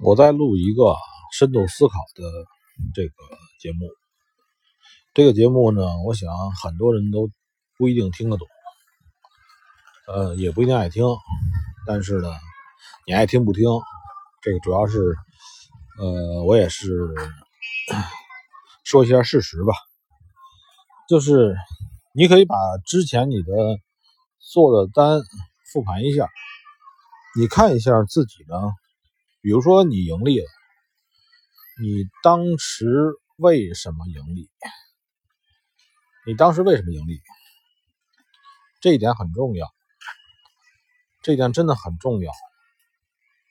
我在录一个深度思考的这个节目。这个节目呢，我想很多人都不一定听得懂，呃，也不一定爱听。但是呢，你爱听不听，这个主要是，呃，我也是说一下事实吧。就是你可以把之前你的做的单复盘一下，你看一下自己呢。比如说你盈利了，你当时为什么盈利？你当时为什么盈利？这一点很重要，这一点真的很重要。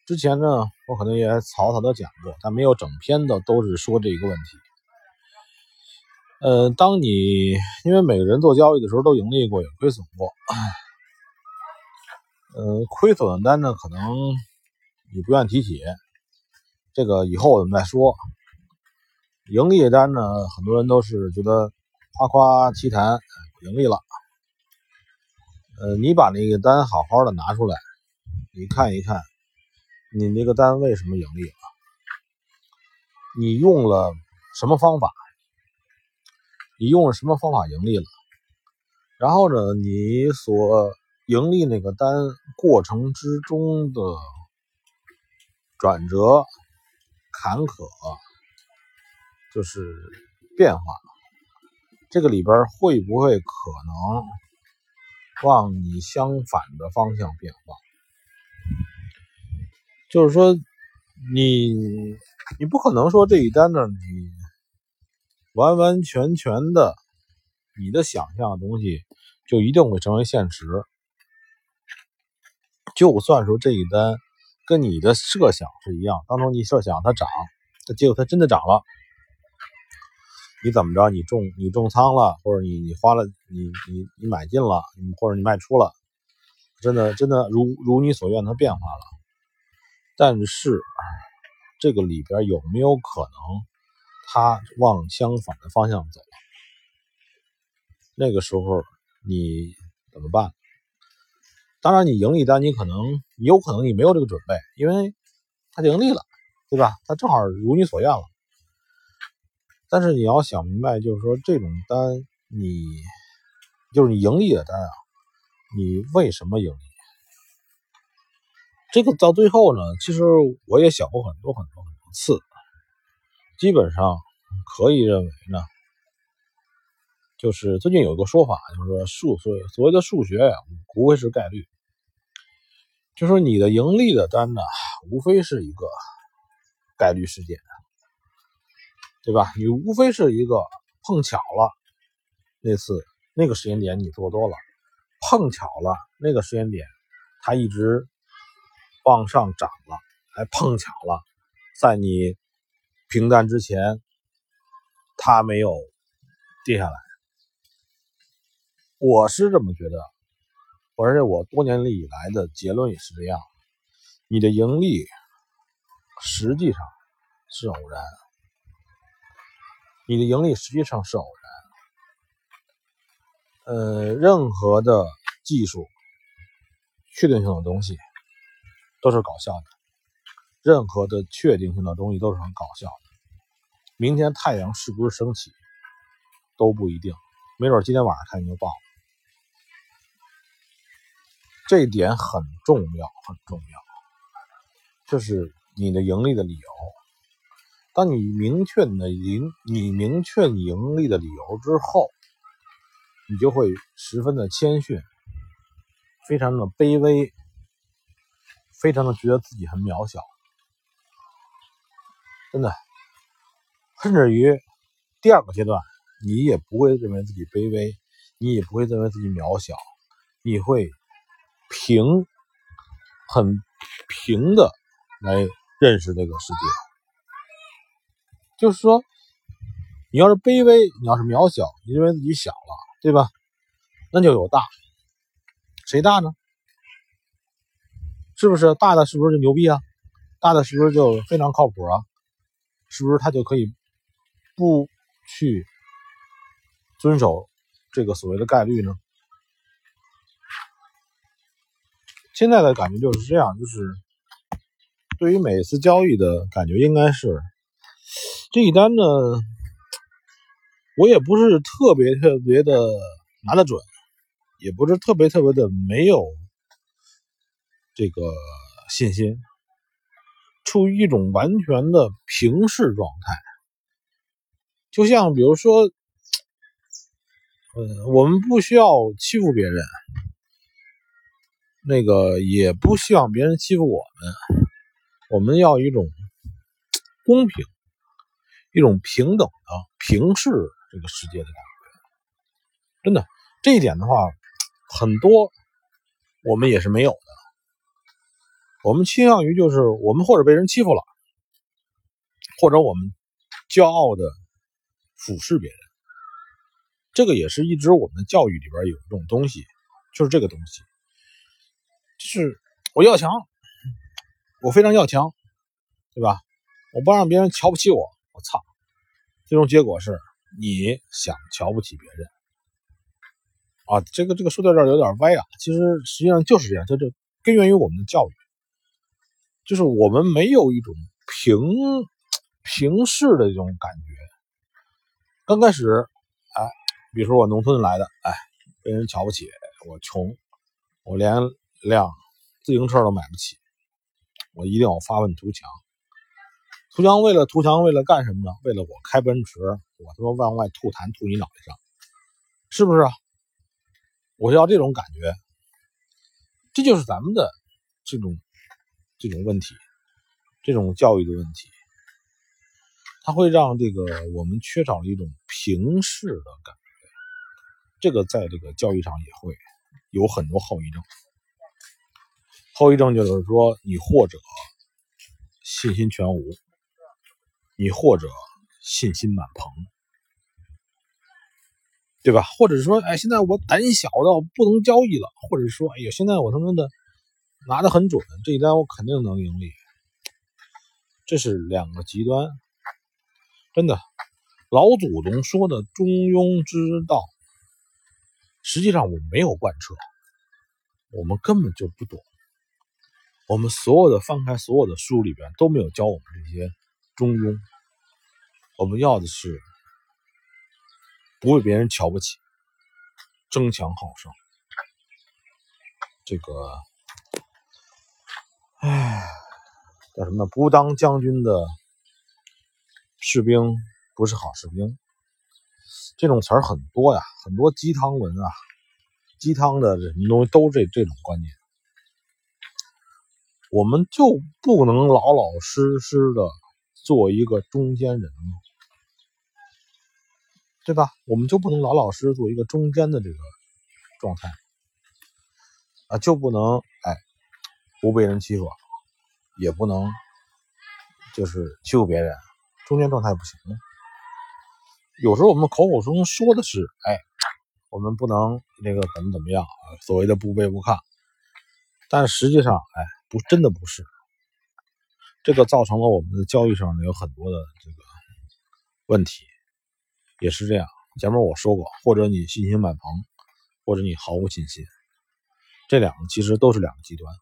之前呢，我可能也草草的讲过，但没有整篇的都是说这一个问题。呃，当你因为每个人做交易的时候都盈利过，也亏损过，呃，亏损的单呢，可能。你不愿提起，这个以后我们再说。盈利单呢，很多人都是觉得夸夸其谈，盈利了。呃，你把那个单好好的拿出来，你看一看，你那个单为什么盈利了？你用了什么方法？你用了什么方法盈利了？然后呢，你所盈利那个单过程之中的。转折、坎坷，就是变化。这个里边会不会可能往你相反的方向变化？就是说，你你不可能说这一单呢，你完完全全的你的想象的东西就一定会成为现实。就算说这一单。跟你的设想是一样，当初你设想它涨，它结果它真的涨了，你怎么着？你重你重仓了，或者你你花了你你你买进了，或者你卖出了，真的真的如如你所愿，它变化了。但是这个里边有没有可能它往相反的方向走了？那个时候你怎么办？当然，你盈利单，你可能，你有可能你没有这个准备，因为它盈利了，对吧？它正好如你所愿了。但是你要想明白，就是说这种单，你就是你盈利的单啊，你为什么盈利？这个到最后呢，其实我也想过很多很多很多次，基本上可以认为呢，就是最近有一个说法，就是说数所所谓的数学呀，无非是概率。就说你的盈利的单呢，无非是一个概率事件，对吧？你无非是一个碰巧了，那次那个时间点你做多了，碰巧了那个时间点它一直往上涨了，还碰巧了在你平单之前它没有跌下来，我是这么觉得。而且我多年以来的结论也是这样：你的盈利实际上是偶然，你的盈利实际上是偶然。呃，任何的技术确定性的东西都是搞笑的，任何的确定性的东西都是很搞笑的。明天太阳是不是升起都不一定，没准今天晚上太阳就爆了。这一点很重要，很重要，就是你的盈利的理由。当你明确你的盈，你明确盈利的理由之后，你就会十分的谦逊，非常的卑微，非常的觉得自己很渺小，真的。甚至于第二个阶段，你也不会认为自己卑微，你也不会认为自己渺小，你会。平，很平的来认识这个世界。就是说，你要是卑微，你要是渺小，你认为自己小了，对吧？那就有大，谁大呢？是不是大的？是不是就牛逼啊？大的是不是就非常靠谱啊？是不是他就可以不去遵守这个所谓的概率呢？现在的感觉就是这样，就是对于每次交易的感觉应该是，这一单呢，我也不是特别特别的拿得准，也不是特别特别的没有这个信心，处于一种完全的平视状态。就像比如说，嗯，我们不需要欺负别人，那个也不希望别人欺负我们。我们要一种公平、一种平等的平视这个世界的感觉。真的，这一点的话，很多我们也是没有的。我们倾向于就是我们或者被人欺负了，或者我们骄傲的俯视别人。这个也是一直我们的教育里边有一种东西，就是这个东西，是我要强。我非常要强，对吧？我不让别人瞧不起我，我操！最终结果是你想瞧不起别人啊！这个这个说到这儿有点歪啊，其实实际上就是这样，这就根源于我们的教育，就是我们没有一种平平视的这种感觉。刚开始，哎，比如说我农村来的，哎，被人瞧不起，我穷，我连辆自行车都买不起。我一定要发愤图强，图强为了图强，为了干什么呢？为了我开奔驰，我他妈往外吐痰吐你脑袋上，是不是？我要这种感觉，这就是咱们的这种这种问题，这种教育的问题，它会让这个我们缺少了一种平视的感觉，这个在这个教育上也会有很多后遗症。后遗症就是说，你或者信心全无，你或者信心满棚，对吧？或者说，哎，现在我胆小到不能交易了，或者说，哎呦，现在我他妈的拿的很准，这一单我肯定能盈利。这是两个极端，真的。老祖宗说的中庸之道，实际上我们没有贯彻，我们根本就不懂。我们所有的翻开所有的书里边都没有教我们这些中庸，我们要的是不被别人瞧不起，争强好胜。这个，唉，叫什么？不当将军的士兵不是好士兵。这种词儿很多呀，很多鸡汤文啊，鸡汤的什么东西都这这种观念。我们就不能老老实实的做一个中间人吗？对吧？我们就不能老老实实做一个中间的这个状态啊？就不能哎不被人欺负，也不能就是欺负别人，中间状态不行吗？有时候我们口口声声说的是哎，我们不能那个怎么怎么样？所谓的不卑不亢，但实际上哎。不，真的不是，这个造成了我们的交易上呢有很多的这个问题，也是这样。前面我说过，或者你信心满棚，或者你毫无信心，这两个其实都是两个极端。